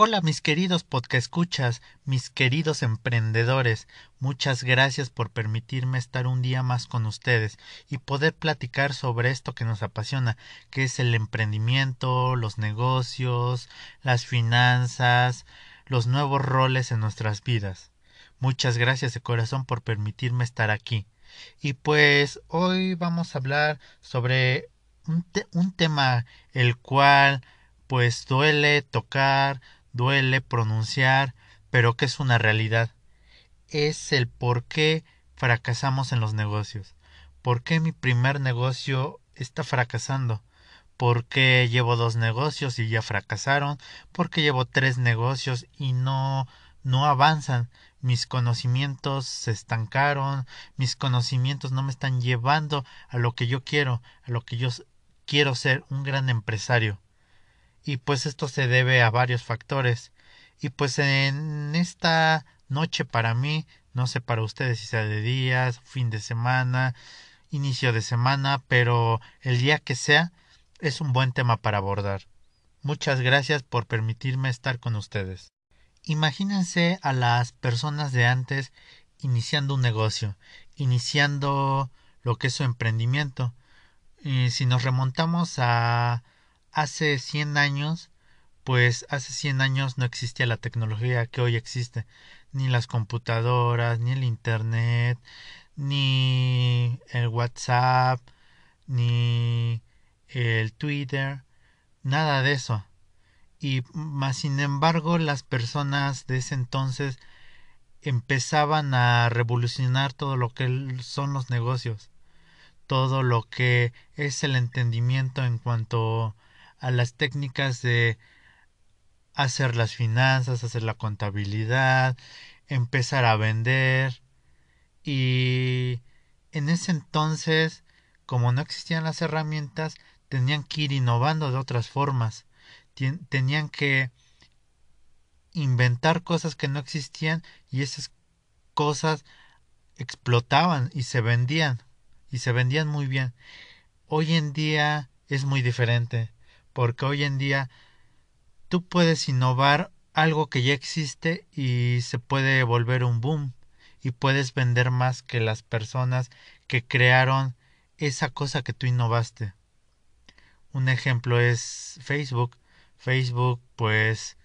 Hola mis queridos escuchas, mis queridos emprendedores, muchas gracias por permitirme estar un día más con ustedes y poder platicar sobre esto que nos apasiona, que es el emprendimiento, los negocios, las finanzas, los nuevos roles en nuestras vidas. Muchas gracias de corazón por permitirme estar aquí. Y pues hoy vamos a hablar sobre un, un tema el cual pues duele tocar, duele pronunciar, pero que es una realidad. Es el por qué fracasamos en los negocios. ¿Por qué mi primer negocio está fracasando? ¿Por qué llevo dos negocios y ya fracasaron? ¿Por qué llevo tres negocios y no no avanzan? Mis conocimientos se estancaron, mis conocimientos no me están llevando a lo que yo quiero, a lo que yo quiero ser un gran empresario. Y pues esto se debe a varios factores. Y pues en esta noche para mí no sé para ustedes si sea de días fin de semana inicio de semana pero el día que sea es un buen tema para abordar. Muchas gracias por permitirme estar con ustedes imagínense a las personas de antes iniciando un negocio iniciando lo que es su emprendimiento y si nos remontamos a hace 100 años, pues hace 100 años no existía la tecnología que hoy existe, ni las computadoras, ni el Internet, ni el WhatsApp, ni el Twitter, nada de eso. Y más sin embargo, las personas de ese entonces empezaban a revolucionar todo lo que son los negocios, todo lo que es el entendimiento en cuanto a las técnicas de hacer las finanzas, hacer la contabilidad, empezar a vender. Y en ese entonces, como no existían las herramientas, tenían que ir innovando de otras formas, tenían que inventar cosas que no existían y esas cosas explotaban y se vendían y se vendían muy bien. Hoy en día es muy diferente porque hoy en día tú puedes innovar algo que ya existe y se puede volver un boom y puedes vender más que las personas que crearon esa cosa que tú innovaste. Un ejemplo es Facebook. Facebook pues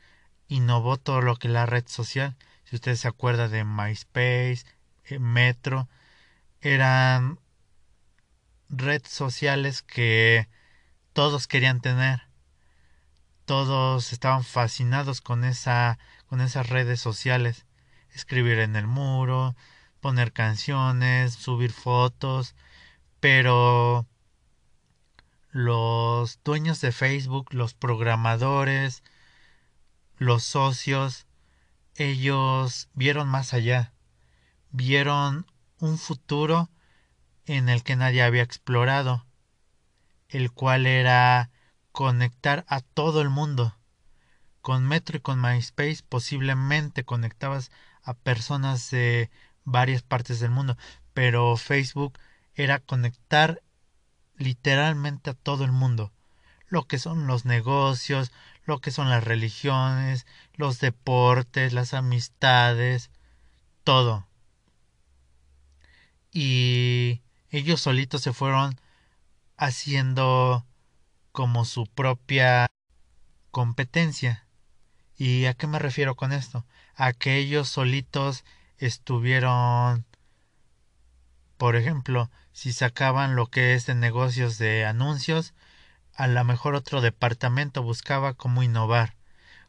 innovó todo lo que la red social. Si usted se acuerda de MySpace, eh, Metro, eran redes sociales que todos querían tener. Todos estaban fascinados con esa con esas redes sociales. Escribir en el muro, poner canciones, subir fotos, pero los dueños de Facebook, los programadores, los socios, ellos vieron más allá, vieron un futuro en el que nadie había explorado el cual era conectar a todo el mundo. Con Metro y con MySpace posiblemente conectabas a personas de varias partes del mundo, pero Facebook era conectar literalmente a todo el mundo. Lo que son los negocios, lo que son las religiones, los deportes, las amistades, todo. Y ellos solitos se fueron haciendo como su propia competencia. ¿Y a qué me refiero con esto? A que ellos solitos estuvieron, por ejemplo, si sacaban lo que es de negocios de anuncios, a lo mejor otro departamento buscaba cómo innovar,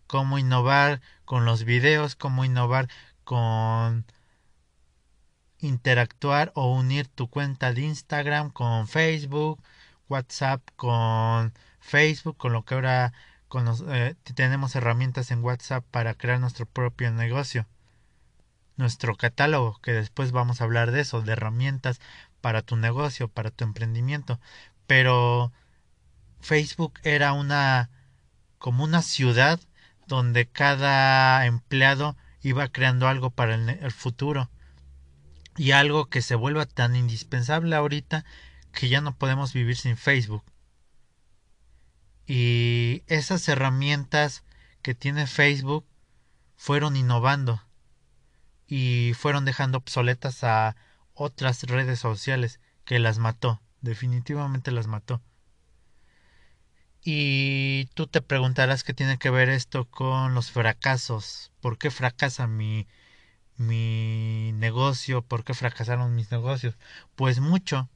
cómo innovar con los videos, cómo innovar con interactuar o unir tu cuenta de Instagram con Facebook, WhatsApp con Facebook, con lo que ahora con eh, tenemos herramientas en WhatsApp para crear nuestro propio negocio. Nuestro catálogo, que después vamos a hablar de eso, de herramientas para tu negocio, para tu emprendimiento. Pero Facebook era una como una ciudad donde cada empleado iba creando algo para el futuro y algo que se vuelva tan indispensable ahorita que ya no podemos vivir sin Facebook. Y esas herramientas que tiene Facebook fueron innovando y fueron dejando obsoletas a otras redes sociales que las mató, definitivamente las mató. Y tú te preguntarás qué tiene que ver esto con los fracasos. ¿Por qué fracasa mi, mi negocio? ¿Por qué fracasaron mis negocios? Pues mucho.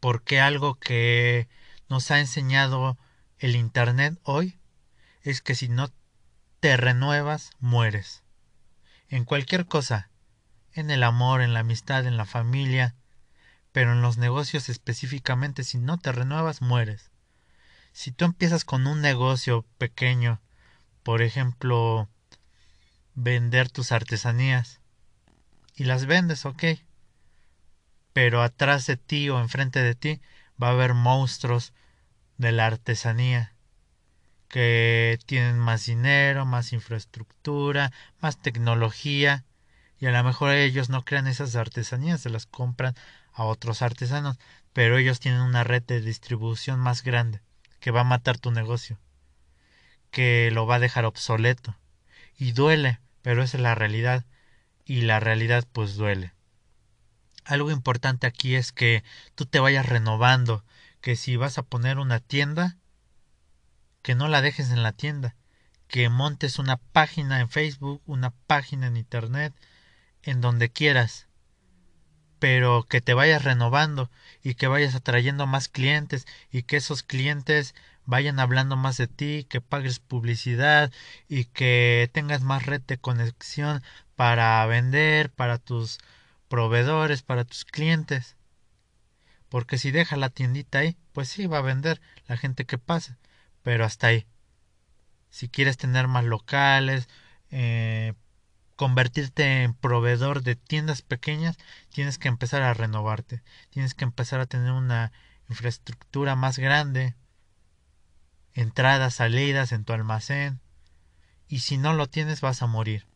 Porque algo que nos ha enseñado el Internet hoy es que si no te renuevas, mueres. En cualquier cosa. En el amor, en la amistad, en la familia. Pero en los negocios específicamente, si no te renuevas, mueres si tú empiezas con un negocio pequeño, por ejemplo, vender tus artesanías, y las vendes, ok, pero atrás de ti o enfrente de ti va a haber monstruos de la artesanía que tienen más dinero, más infraestructura, más tecnología, y a lo mejor ellos no crean esas artesanías, se las compran a otros artesanos, pero ellos tienen una red de distribución más grande que va a matar tu negocio, que lo va a dejar obsoleto. Y duele, pero esa es la realidad. Y la realidad pues duele. Algo importante aquí es que tú te vayas renovando, que si vas a poner una tienda, que no la dejes en la tienda, que montes una página en Facebook, una página en Internet, en donde quieras, pero que te vayas renovando y que vayas atrayendo más clientes y que esos clientes vayan hablando más de ti, que pagues publicidad y que tengas más red de conexión para vender, para tus proveedores, para tus clientes. Porque si deja la tiendita ahí, pues sí va a vender la gente que pase, pero hasta ahí. Si quieres tener más locales, eh, convertirte en proveedor de tiendas pequeñas, tienes que empezar a renovarte, tienes que empezar a tener una infraestructura más grande, entradas, salidas en tu almacén, y si no lo tienes vas a morir.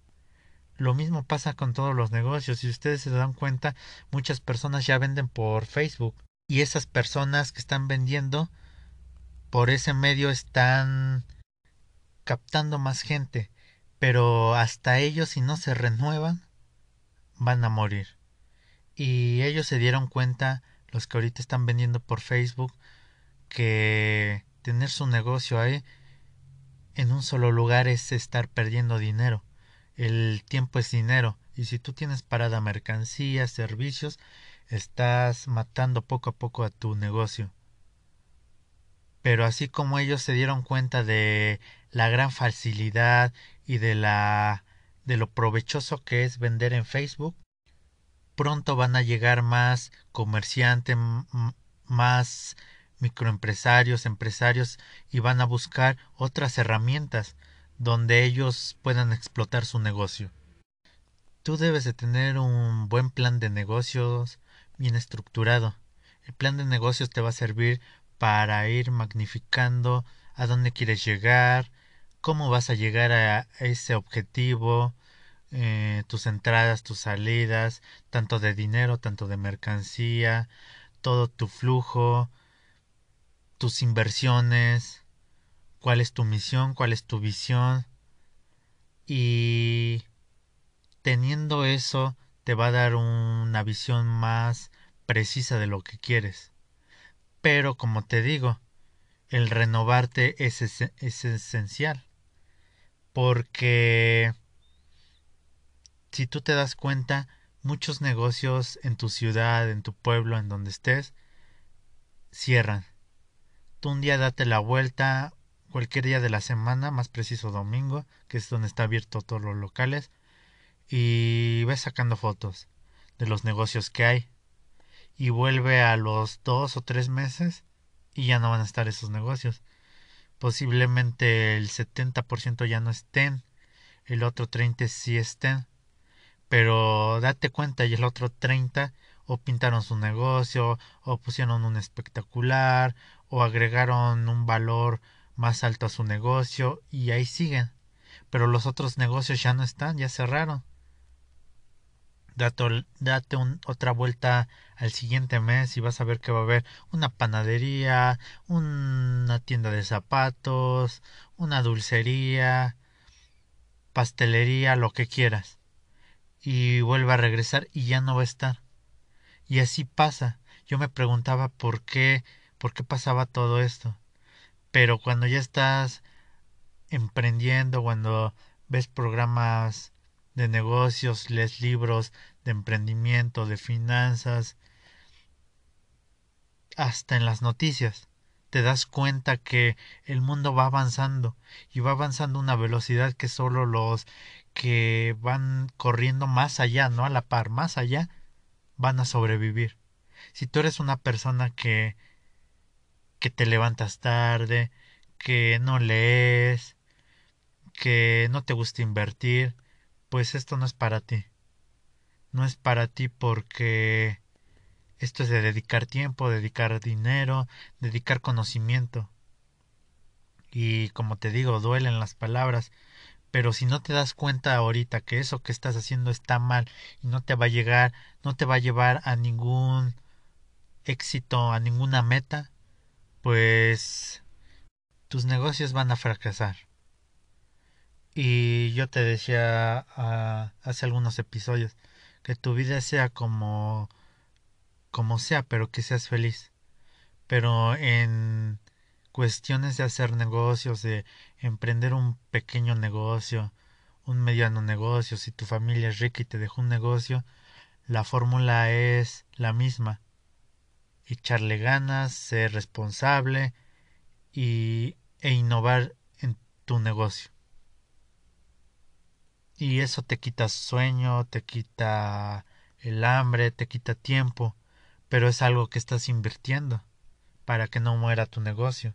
Lo mismo pasa con todos los negocios. Si ustedes se dan cuenta, muchas personas ya venden por Facebook. Y esas personas que están vendiendo por ese medio están captando más gente pero hasta ellos si no se renuevan van a morir. Y ellos se dieron cuenta, los que ahorita están vendiendo por Facebook, que tener su negocio ahí en un solo lugar es estar perdiendo dinero. El tiempo es dinero y si tú tienes parada mercancías, servicios, estás matando poco a poco a tu negocio. Pero así como ellos se dieron cuenta de la gran facilidad y de la de lo provechoso que es vender en Facebook, pronto van a llegar más comerciantes, más microempresarios, empresarios y van a buscar otras herramientas donde ellos puedan explotar su negocio. Tú debes de tener un buen plan de negocios bien estructurado. El plan de negocios te va a servir para ir magnificando a dónde quieres llegar, cómo vas a llegar a ese objetivo, eh, tus entradas, tus salidas, tanto de dinero, tanto de mercancía, todo tu flujo, tus inversiones, cuál es tu misión, cuál es tu visión. Y teniendo eso te va a dar una visión más precisa de lo que quieres. Pero como te digo, el renovarte es, es esencial porque si tú te das cuenta, muchos negocios en tu ciudad, en tu pueblo, en donde estés, cierran. Tú un día date la vuelta, cualquier día de la semana, más preciso domingo, que es donde está abierto todos los locales, y ves sacando fotos de los negocios que hay. Y vuelve a los dos o tres meses y ya no van a estar esos negocios posiblemente el 70% ya no estén, el otro 30 sí estén, pero date cuenta y el otro 30 o pintaron su negocio, o pusieron un espectacular, o agregaron un valor más alto a su negocio y ahí siguen. Pero los otros negocios ya no están, ya cerraron. Date, date otra vuelta al siguiente mes y vas a ver que va a haber una panadería, una tienda de zapatos, una dulcería, pastelería, lo que quieras. Y vuelve a regresar y ya no va a estar. Y así pasa. Yo me preguntaba por qué, por qué pasaba todo esto. Pero cuando ya estás emprendiendo, cuando ves programas de negocios, lees libros de emprendimiento, de finanzas, hasta en las noticias, te das cuenta que el mundo va avanzando y va avanzando a una velocidad que solo los que van corriendo más allá, no a la par, más allá, van a sobrevivir. Si tú eres una persona que que te levantas tarde, que no lees, que no te gusta invertir, pues esto no es para ti. No es para ti porque esto es de dedicar tiempo, dedicar dinero, dedicar conocimiento. Y como te digo, duelen las palabras, pero si no te das cuenta ahorita que eso que estás haciendo está mal y no te va a llegar, no te va a llevar a ningún éxito, a ninguna meta, pues tus negocios van a fracasar. Y yo te decía ah, hace algunos episodios que tu vida sea como como sea, pero que seas feliz. Pero en cuestiones de hacer negocios, de emprender un pequeño negocio, un mediano negocio, si tu familia es rica y te dejó un negocio, la fórmula es la misma. Echarle ganas, ser responsable y, e innovar en tu negocio. Y eso te quita sueño, te quita el hambre, te quita tiempo, pero es algo que estás invirtiendo para que no muera tu negocio.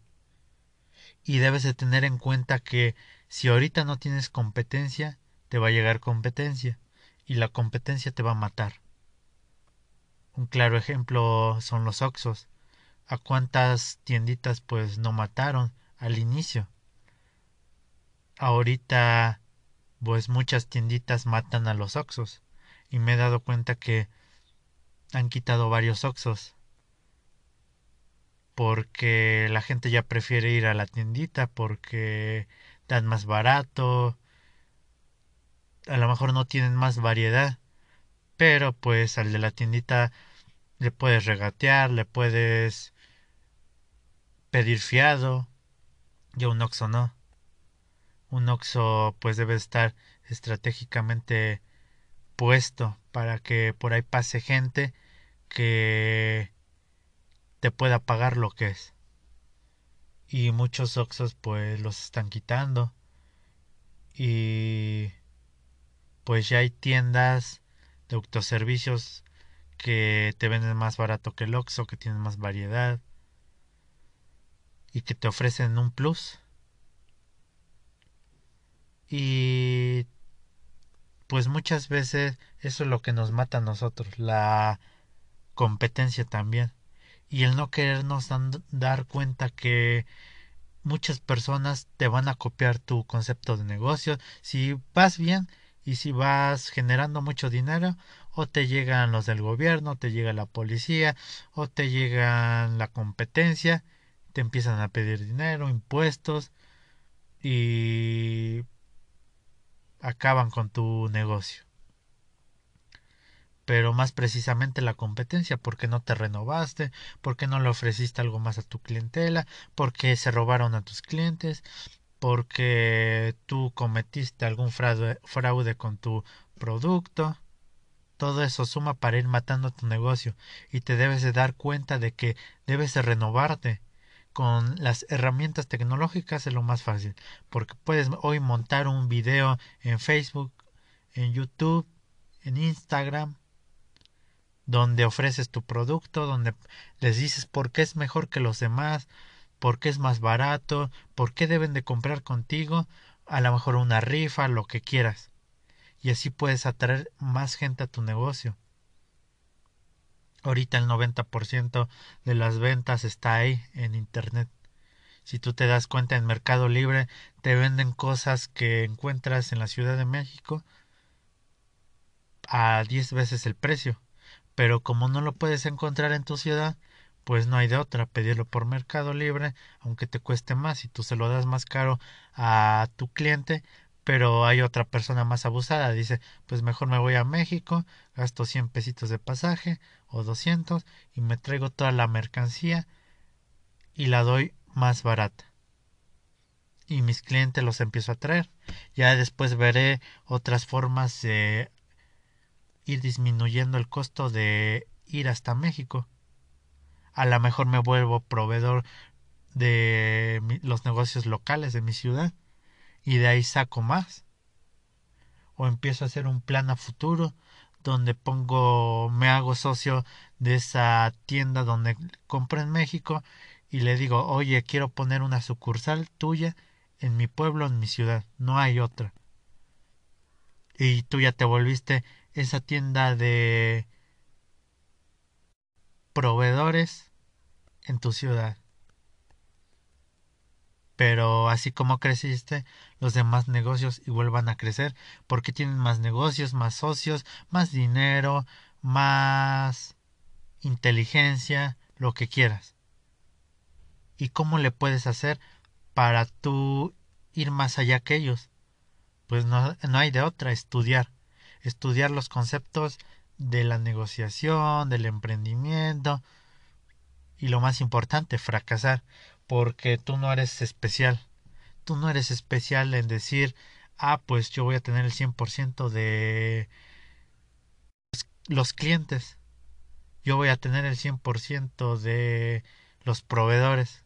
Y debes de tener en cuenta que si ahorita no tienes competencia, te va a llegar competencia y la competencia te va a matar. Un claro ejemplo son los Oxos. ¿A cuántas tienditas pues no mataron al inicio? Ahorita pues muchas tienditas matan a los Oxos y me he dado cuenta que han quitado varios Oxos porque la gente ya prefiere ir a la tiendita porque dan más barato. A lo mejor no tienen más variedad pero pues al de la tiendita le puedes regatear le puedes pedir fiado y un Oxo no un Oxo pues debe estar estratégicamente puesto para que por ahí pase gente que te pueda pagar lo que es. Y muchos Oxos pues los están quitando. Y pues ya hay tiendas de autoservicios que te venden más barato que el Oxxo, que tienen más variedad y que te ofrecen un plus. Y pues muchas veces eso es lo que nos mata a nosotros, la competencia también. Y el no querernos dar cuenta que muchas personas te van a copiar tu concepto de negocio. Si vas bien y si vas generando mucho dinero, o te llegan los del gobierno, te llega la policía, o te llegan la competencia, te empiezan a pedir dinero, impuestos y acaban con tu negocio. Pero más precisamente la competencia, porque no te renovaste, porque no le ofreciste algo más a tu clientela, porque se robaron a tus clientes, porque tú cometiste algún fraude, con tu producto. Todo eso suma para ir matando tu negocio y te debes de dar cuenta de que debes de renovarte con las herramientas tecnológicas es lo más fácil, porque puedes hoy montar un video en Facebook, en YouTube, en Instagram, donde ofreces tu producto, donde les dices por qué es mejor que los demás, por qué es más barato, por qué deben de comprar contigo, a lo mejor una rifa, lo que quieras. Y así puedes atraer más gente a tu negocio. Ahorita el 90% de las ventas está ahí en Internet. Si tú te das cuenta en Mercado Libre te venden cosas que encuentras en la Ciudad de México a 10 veces el precio. Pero como no lo puedes encontrar en tu ciudad, pues no hay de otra, pedirlo por Mercado Libre, aunque te cueste más y tú se lo das más caro a tu cliente, pero hay otra persona más abusada, dice, pues mejor me voy a México, gasto 100 pesitos de pasaje o 200 y me traigo toda la mercancía y la doy más barata. Y mis clientes los empiezo a traer. Ya después veré otras formas de ir disminuyendo el costo de ir hasta México. A lo mejor me vuelvo proveedor de los negocios locales de mi ciudad y de ahí saco más. O empiezo a hacer un plan a futuro donde pongo, me hago socio de esa tienda donde compro en México y le digo, oye, quiero poner una sucursal tuya en mi pueblo, en mi ciudad, no hay otra. Y tú ya te volviste esa tienda de proveedores en tu ciudad. Pero así como creciste, los demás negocios igual van a crecer porque tienen más negocios, más socios, más dinero, más inteligencia, lo que quieras. ¿Y cómo le puedes hacer para tú ir más allá que ellos? Pues no, no hay de otra, estudiar. Estudiar los conceptos de la negociación, del emprendimiento y lo más importante, fracasar, porque tú no eres especial. Tú no eres especial en decir, ah, pues yo voy a tener el 100% de los clientes. Yo voy a tener el 100% de los proveedores.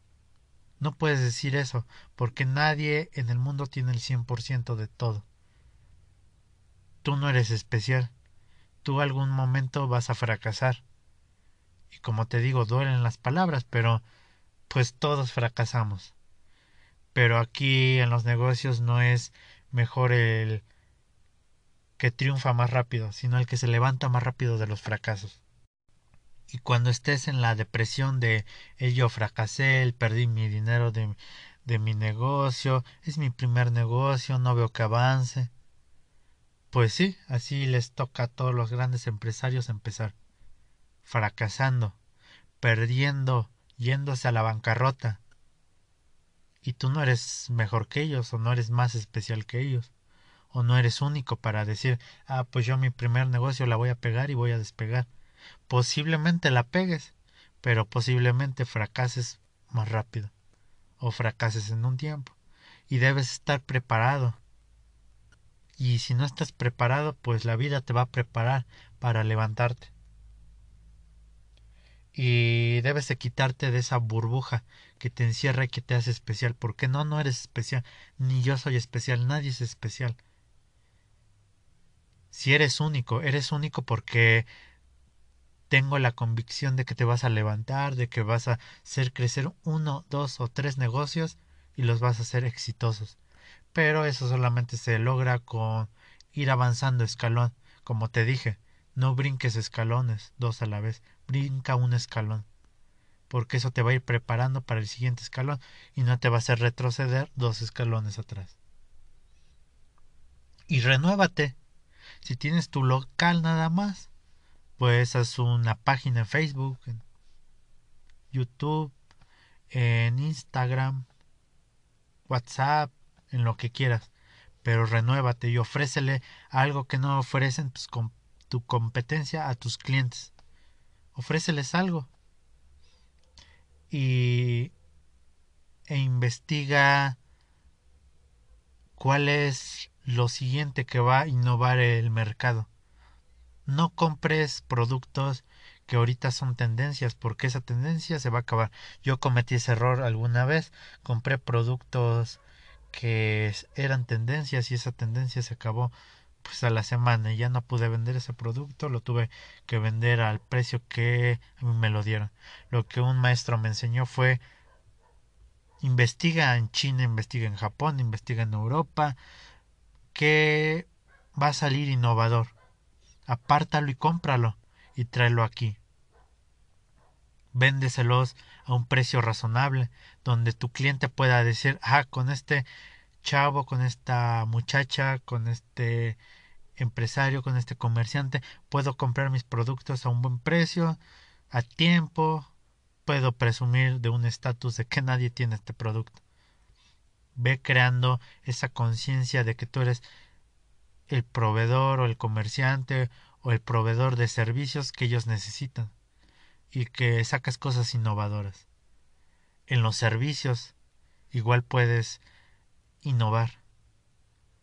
No puedes decir eso, porque nadie en el mundo tiene el 100% de todo. Tú no eres especial. Tú algún momento vas a fracasar. Y como te digo, duelen las palabras, pero pues todos fracasamos. Pero aquí en los negocios no es mejor el que triunfa más rápido, sino el que se levanta más rápido de los fracasos. Y cuando estés en la depresión de eh, yo fracasé, perdí mi dinero de, de mi negocio, es mi primer negocio, no veo que avance. Pues sí, así les toca a todos los grandes empresarios empezar. Fracasando, perdiendo, yéndose a la bancarrota. Y tú no eres mejor que ellos, o no eres más especial que ellos, o no eres único para decir, ah, pues yo mi primer negocio la voy a pegar y voy a despegar posiblemente la pegues, pero posiblemente fracases más rápido o fracases en un tiempo y debes estar preparado. Y si no estás preparado, pues la vida te va a preparar para levantarte. Y debes de quitarte de esa burbuja que te encierra y que te hace especial, porque no, no eres especial, ni yo soy especial, nadie es especial. Si eres único, eres único porque tengo la convicción de que te vas a levantar, de que vas a hacer crecer uno, dos o tres negocios y los vas a hacer exitosos. Pero eso solamente se logra con ir avanzando escalón. Como te dije, no brinques escalones dos a la vez, brinca un escalón. Porque eso te va a ir preparando para el siguiente escalón y no te va a hacer retroceder dos escalones atrás. Y renuévate. Si tienes tu local nada más, pues haz una página en Facebook, en YouTube, en Instagram, WhatsApp, en lo que quieras. Pero renuévate y ofrécele algo que no ofrecen tu competencia a tus clientes. Ofréceles algo. Y e investiga cuál es lo siguiente que va a innovar el mercado no compres productos que ahorita son tendencias porque esa tendencia se va a acabar. Yo cometí ese error alguna vez, compré productos que eran tendencias y esa tendencia se acabó pues a la semana y ya no pude vender ese producto, lo tuve que vender al precio que me lo dieron. Lo que un maestro me enseñó fue investiga en China, investiga en Japón, investiga en Europa, que va a salir innovador apártalo y cómpralo y tráelo aquí. Véndeselos a un precio razonable, donde tu cliente pueda decir, ah, con este chavo, con esta muchacha, con este empresario, con este comerciante, puedo comprar mis productos a un buen precio, a tiempo, puedo presumir de un estatus de que nadie tiene este producto. Ve creando esa conciencia de que tú eres el proveedor o el comerciante o el proveedor de servicios que ellos necesitan y que sacas cosas innovadoras. En los servicios igual puedes innovar.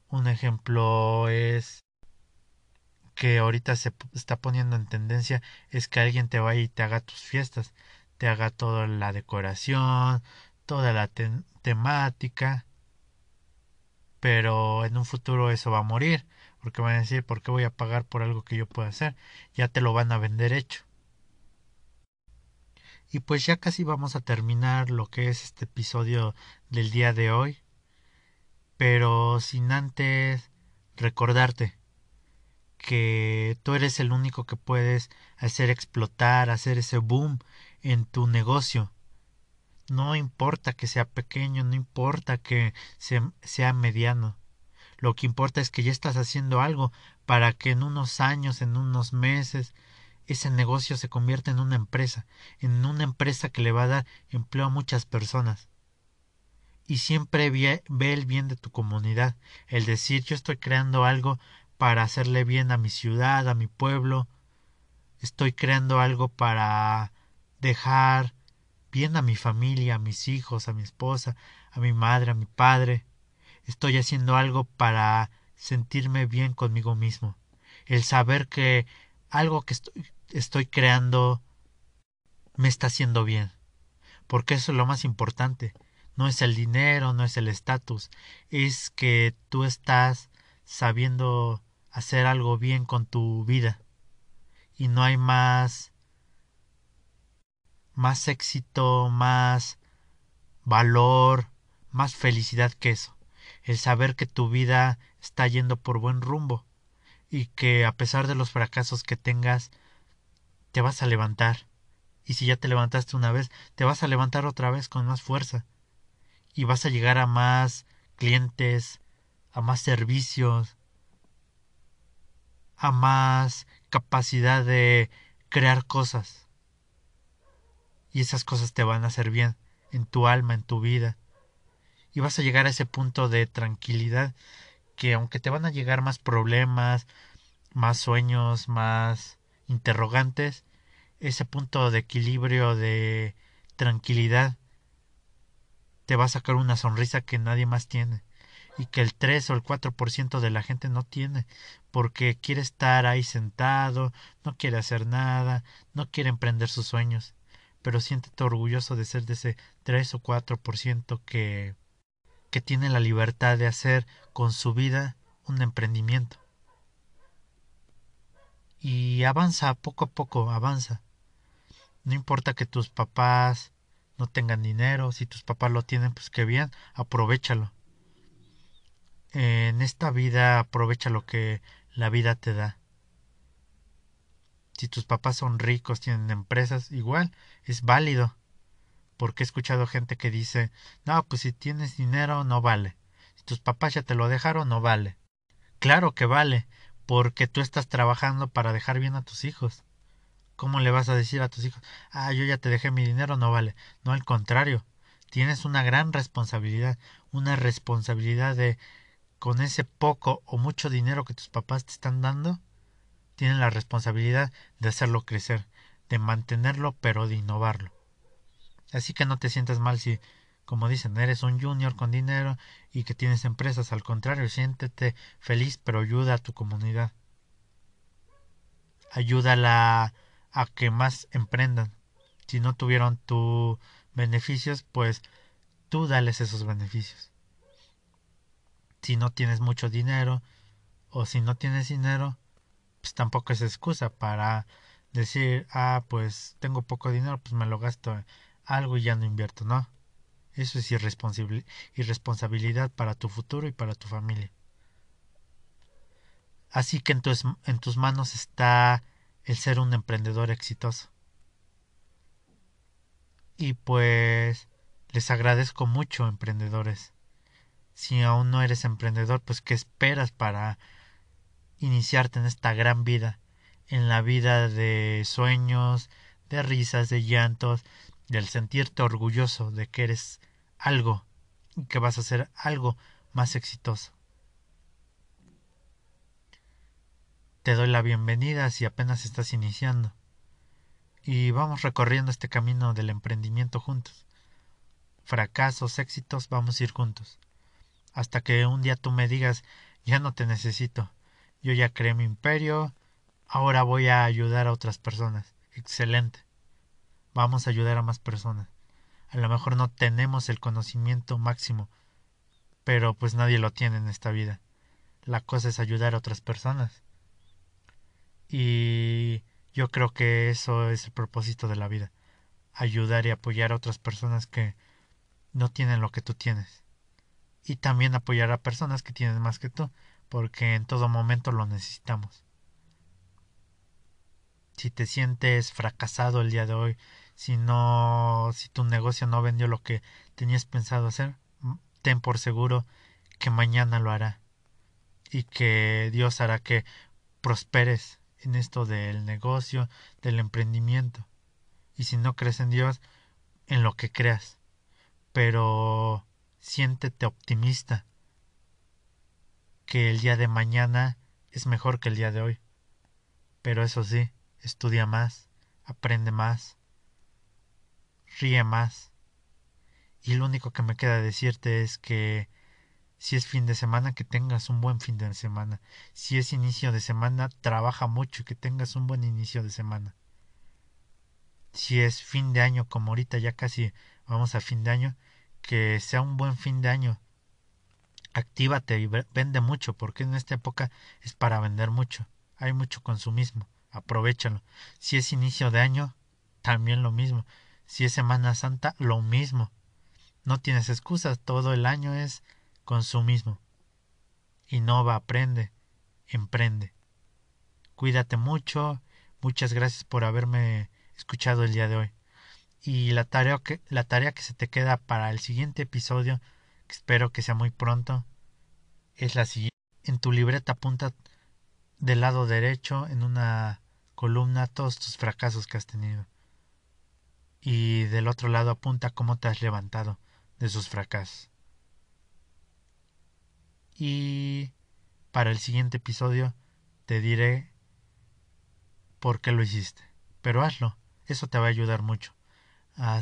Un ejemplo es que ahorita se está poniendo en tendencia es que alguien te vaya y te haga tus fiestas, te haga toda la decoración, toda la temática, pero en un futuro eso va a morir, porque van a decir, ¿por qué voy a pagar por algo que yo puedo hacer? Ya te lo van a vender hecho. Y pues ya casi vamos a terminar lo que es este episodio del día de hoy, pero sin antes recordarte que tú eres el único que puedes hacer explotar, hacer ese boom en tu negocio. No importa que sea pequeño, no importa que sea mediano. Lo que importa es que ya estás haciendo algo para que en unos años, en unos meses, ese negocio se convierta en una empresa, en una empresa que le va a dar empleo a muchas personas. Y siempre ve, el bien de tu comunidad, el decir yo estoy creando algo para hacerle bien a mi ciudad, a mi pueblo, estoy creando algo para dejar bien a mi familia, a mis hijos, a mi esposa, a mi madre, a mi padre. Estoy haciendo algo para sentirme bien conmigo mismo. El saber que algo que estoy, estoy creando me está haciendo bien. Porque eso es lo más importante. No es el dinero, no es el estatus. Es que tú estás sabiendo hacer algo bien con tu vida. Y no hay más más éxito, más valor, más felicidad que eso. El saber que tu vida está yendo por buen rumbo y que a pesar de los fracasos que tengas, te vas a levantar. Y si ya te levantaste una vez, te vas a levantar otra vez con más fuerza. Y vas a llegar a más clientes, a más servicios, a más capacidad de crear cosas y esas cosas te van a hacer bien en tu alma, en tu vida. Y vas a llegar a ese punto de tranquilidad que aunque te van a llegar más problemas, más sueños, más interrogantes, ese punto de equilibrio, de tranquilidad, te va a sacar una sonrisa que nadie más tiene y que el 3 o el 4% de la gente no tiene, porque quiere estar ahí sentado, no quiere hacer nada, no quiere emprender sus sueños pero siéntete orgulloso de ser de ese 3 o 4% que, que tiene la libertad de hacer con su vida un emprendimiento. Y avanza poco a poco, avanza. No importa que tus papás no tengan dinero, si tus papás lo tienen, pues qué bien, aprovechalo. En esta vida aprovecha lo que la vida te da. Si tus papás son ricos, tienen empresas, igual es válido. Porque he escuchado gente que dice, no, pues si tienes dinero no vale. Si tus papás ya te lo dejaron, no vale. Claro que vale, porque tú estás trabajando para dejar bien a tus hijos. ¿Cómo le vas a decir a tus hijos, ah, yo ya te dejé mi dinero, no vale? No, al contrario, tienes una gran responsabilidad, una responsabilidad de, con ese poco o mucho dinero que tus papás te están dando, tienen la responsabilidad de hacerlo crecer, de mantenerlo, pero de innovarlo. Así que no te sientas mal si, como dicen, eres un junior con dinero y que tienes empresas. Al contrario, siéntete feliz, pero ayuda a tu comunidad. Ayúdala a que más emprendan. Si no tuvieron tus beneficios, pues tú dales esos beneficios. Si no tienes mucho dinero o si no tienes dinero, pues tampoco es excusa para decir, ah, pues tengo poco dinero, pues me lo gasto algo y ya no invierto, no. Eso es irresponsabilidad para tu futuro y para tu familia. Así que en tus, en tus manos está el ser un emprendedor exitoso. Y pues les agradezco mucho, emprendedores. Si aún no eres emprendedor, pues ¿qué esperas para iniciarte en esta gran vida, en la vida de sueños, de risas, de llantos, del sentirte orgulloso de que eres algo y que vas a ser algo más exitoso. Te doy la bienvenida si apenas estás iniciando y vamos recorriendo este camino del emprendimiento juntos. Fracasos, éxitos, vamos a ir juntos. Hasta que un día tú me digas, ya no te necesito, yo ya creé mi imperio, ahora voy a ayudar a otras personas. Excelente. Vamos a ayudar a más personas. A lo mejor no tenemos el conocimiento máximo, pero pues nadie lo tiene en esta vida. La cosa es ayudar a otras personas. Y yo creo que eso es el propósito de la vida. Ayudar y apoyar a otras personas que no tienen lo que tú tienes. Y también apoyar a personas que tienen más que tú, porque en todo momento lo necesitamos. Si te sientes fracasado el día de hoy, si no, si tu negocio no vendió lo que tenías pensado hacer, ten por seguro que mañana lo hará y que Dios hará que prosperes en esto del negocio, del emprendimiento. Y si no crees en Dios, en lo que creas. Pero siéntete optimista que el día de mañana es mejor que el día de hoy. Pero eso sí, estudia más, aprende más, ríe más. Y lo único que me queda decirte es que si es fin de semana, que tengas un buen fin de semana. Si es inicio de semana, trabaja mucho y que tengas un buen inicio de semana. Si es fin de año, como ahorita ya casi vamos a fin de año, que sea un buen fin de año. Actívate y vende mucho, porque en esta época es para vender mucho. Hay mucho consumismo. Aprovechalo. Si es inicio de año, también lo mismo. Si es Semana Santa, lo mismo. No tienes excusas, todo el año es consumismo. Innova, aprende, emprende. Cuídate mucho. Muchas gracias por haberme escuchado el día de hoy. Y la tarea que, la tarea que se te queda para el siguiente episodio, que espero que sea muy pronto, es la siguiente. En tu libreta apunta del lado derecho en una columna todos tus fracasos que has tenido. Y del otro lado apunta cómo te has levantado de sus fracasos y para el siguiente episodio te diré por qué lo hiciste. Pero hazlo, eso te va a ayudar mucho. a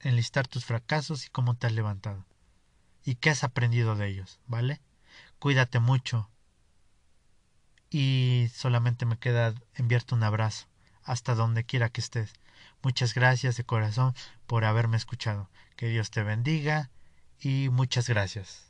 enlistar tus fracasos y cómo te has levantado. Y qué has aprendido de ellos, ¿vale? Cuídate mucho. Y solamente me queda enviarte un abrazo, hasta donde quiera que estés. Muchas gracias de corazón por haberme escuchado. Que Dios te bendiga y muchas gracias.